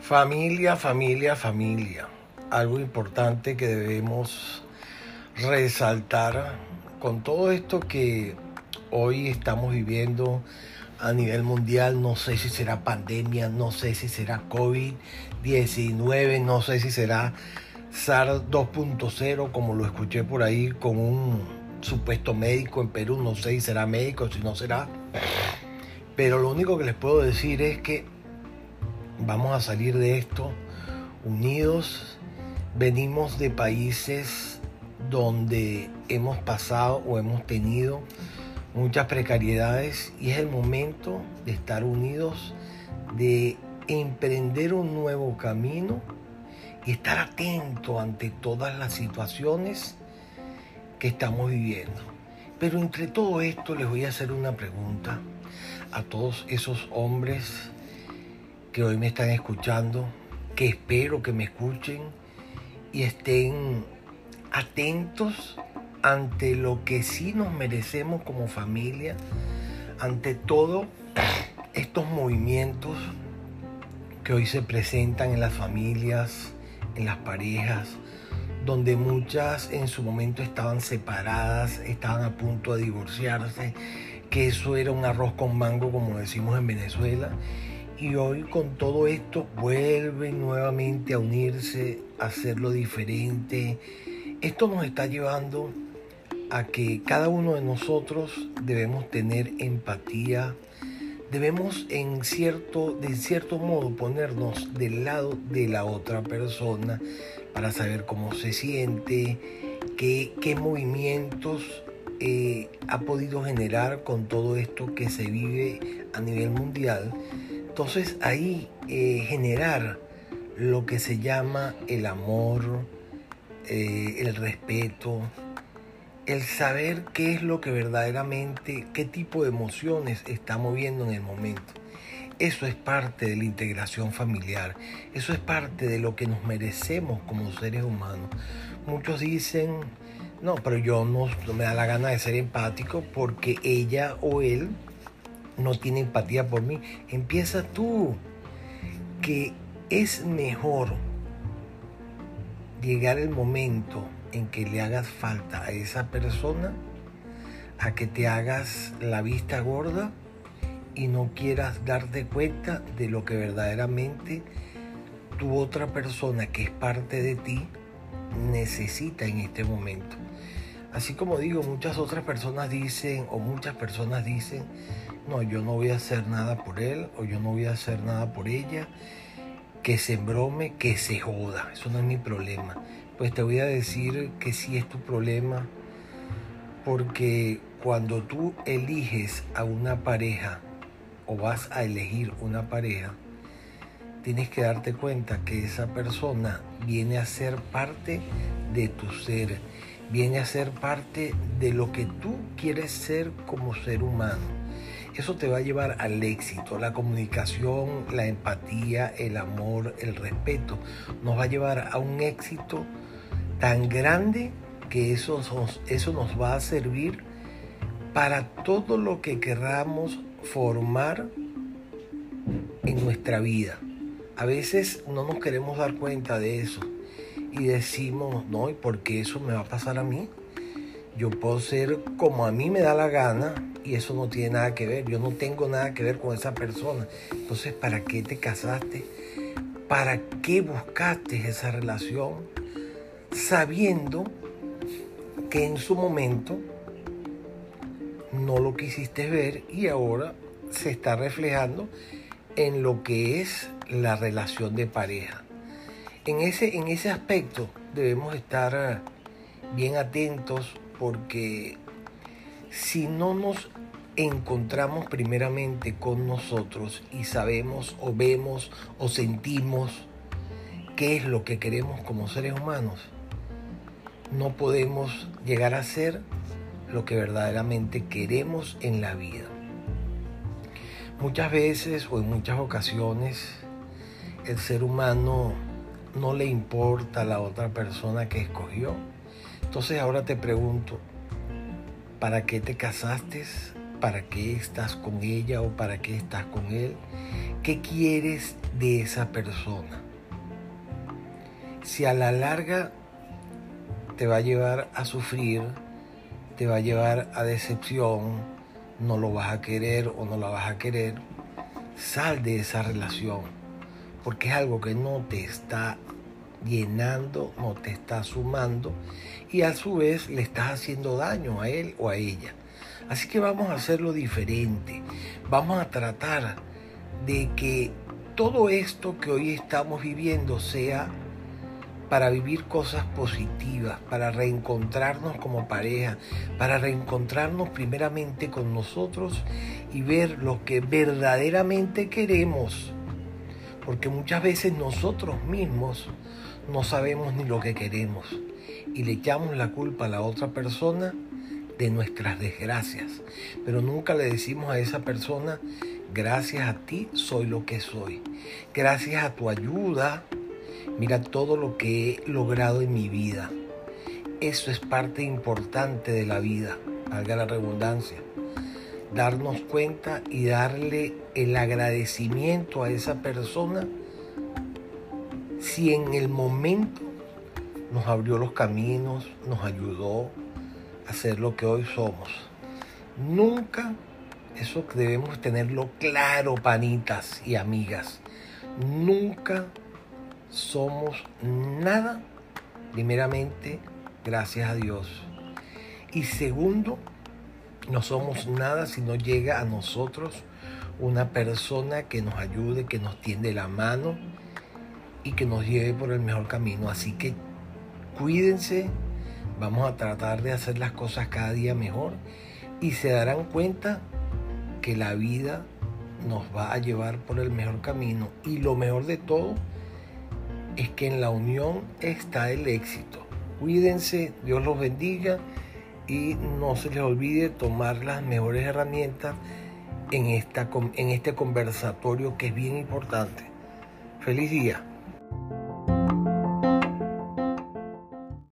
Familia, familia, familia. Algo importante que debemos resaltar con todo esto que hoy estamos viviendo a nivel mundial, no sé si será pandemia, no sé si será COVID-19, no sé si será SARS 2.0, como lo escuché por ahí con un supuesto médico en Perú, no sé si será médico, si no será. Pero lo único que les puedo decir es que vamos a salir de esto unidos. Venimos de países donde hemos pasado o hemos tenido muchas precariedades y es el momento de estar unidos, de emprender un nuevo camino y estar atento ante todas las situaciones que estamos viviendo. Pero entre todo esto les voy a hacer una pregunta a todos esos hombres que hoy me están escuchando, que espero que me escuchen y estén atentos ante lo que sí nos merecemos como familia, ante todos estos movimientos que hoy se presentan en las familias, en las parejas, donde muchas en su momento estaban separadas, estaban a punto de divorciarse, que eso era un arroz con mango como decimos en Venezuela, y hoy con todo esto vuelven nuevamente a unirse, a hacerlo diferente. Esto nos está llevando a que cada uno de nosotros debemos tener empatía, debemos en cierto, de cierto modo ponernos del lado de la otra persona para saber cómo se siente, qué, qué movimientos eh, ha podido generar con todo esto que se vive a nivel mundial. Entonces ahí eh, generar lo que se llama el amor, eh, el respeto, el saber qué es lo que verdaderamente, qué tipo de emociones está moviendo en el momento. Eso es parte de la integración familiar, eso es parte de lo que nos merecemos como seres humanos. Muchos dicen, no, pero yo no, no me da la gana de ser empático porque ella o él no tiene empatía por mí. Empieza tú, que es mejor llegar el momento en que le hagas falta a esa persona a que te hagas la vista gorda y no quieras darte cuenta de lo que verdaderamente tu otra persona que es parte de ti necesita en este momento. Así como digo, muchas otras personas dicen o muchas personas dicen, no, yo no voy a hacer nada por él o yo no voy a hacer nada por ella, que se embrome, que se joda, eso no es mi problema pues te voy a decir que sí es tu problema, porque cuando tú eliges a una pareja o vas a elegir una pareja, tienes que darte cuenta que esa persona viene a ser parte de tu ser, viene a ser parte de lo que tú quieres ser como ser humano. Eso te va a llevar al éxito, la comunicación, la empatía, el amor, el respeto. Nos va a llevar a un éxito tan grande que eso, eso nos va a servir para todo lo que queramos formar en nuestra vida. A veces no nos queremos dar cuenta de eso y decimos, no, ¿y por qué eso me va a pasar a mí? Yo puedo ser como a mí me da la gana y eso no tiene nada que ver. Yo no tengo nada que ver con esa persona. Entonces, ¿para qué te casaste? ¿Para qué buscaste esa relación? sabiendo que en su momento no lo quisiste ver y ahora se está reflejando en lo que es la relación de pareja. En ese, en ese aspecto debemos estar bien atentos porque si no nos encontramos primeramente con nosotros y sabemos o vemos o sentimos qué es lo que queremos como seres humanos, no podemos llegar a ser lo que verdaderamente queremos en la vida. Muchas veces o en muchas ocasiones el ser humano no le importa a la otra persona que escogió. Entonces ahora te pregunto, ¿para qué te casaste? para qué estás con ella o para qué estás con él, qué quieres de esa persona. Si a la larga te va a llevar a sufrir, te va a llevar a decepción, no lo vas a querer o no la vas a querer, sal de esa relación, porque es algo que no te está llenando, no te está sumando y a su vez le estás haciendo daño a él o a ella. Así que vamos a hacerlo diferente, vamos a tratar de que todo esto que hoy estamos viviendo sea para vivir cosas positivas, para reencontrarnos como pareja, para reencontrarnos primeramente con nosotros y ver lo que verdaderamente queremos. Porque muchas veces nosotros mismos no sabemos ni lo que queremos y le echamos la culpa a la otra persona de nuestras desgracias. Pero nunca le decimos a esa persona, gracias a ti soy lo que soy. Gracias a tu ayuda, mira todo lo que he logrado en mi vida. Eso es parte importante de la vida, valga la redundancia. Darnos cuenta y darle el agradecimiento a esa persona si en el momento nos abrió los caminos, nos ayudó a ser lo que hoy somos. Nunca, eso debemos tenerlo claro, panitas y amigas, nunca somos nada, primeramente, gracias a Dios. Y segundo, no somos nada si no llega a nosotros una persona que nos ayude, que nos tiende la mano, y que nos lleve por el mejor camino. Así que cuídense, vamos a tratar de hacer las cosas cada día mejor y se darán cuenta que la vida nos va a llevar por el mejor camino y lo mejor de todo es que en la unión está el éxito. Cuídense, Dios los bendiga y no se les olvide tomar las mejores herramientas en, esta, en este conversatorio que es bien importante. Feliz día.